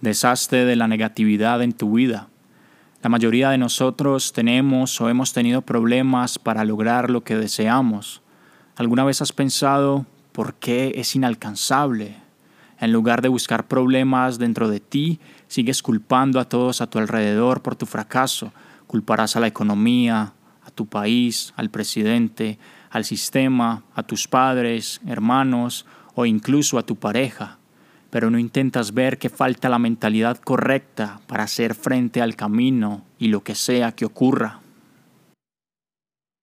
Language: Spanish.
Deshazte de la negatividad en tu vida. La mayoría de nosotros tenemos o hemos tenido problemas para lograr lo que deseamos. ¿Alguna vez has pensado por qué es inalcanzable? En lugar de buscar problemas dentro de ti, sigues culpando a todos a tu alrededor por tu fracaso. Culparás a la economía, a tu país, al presidente, al sistema, a tus padres, hermanos o incluso a tu pareja pero no intentas ver que falta la mentalidad correcta para hacer frente al camino y lo que sea que ocurra.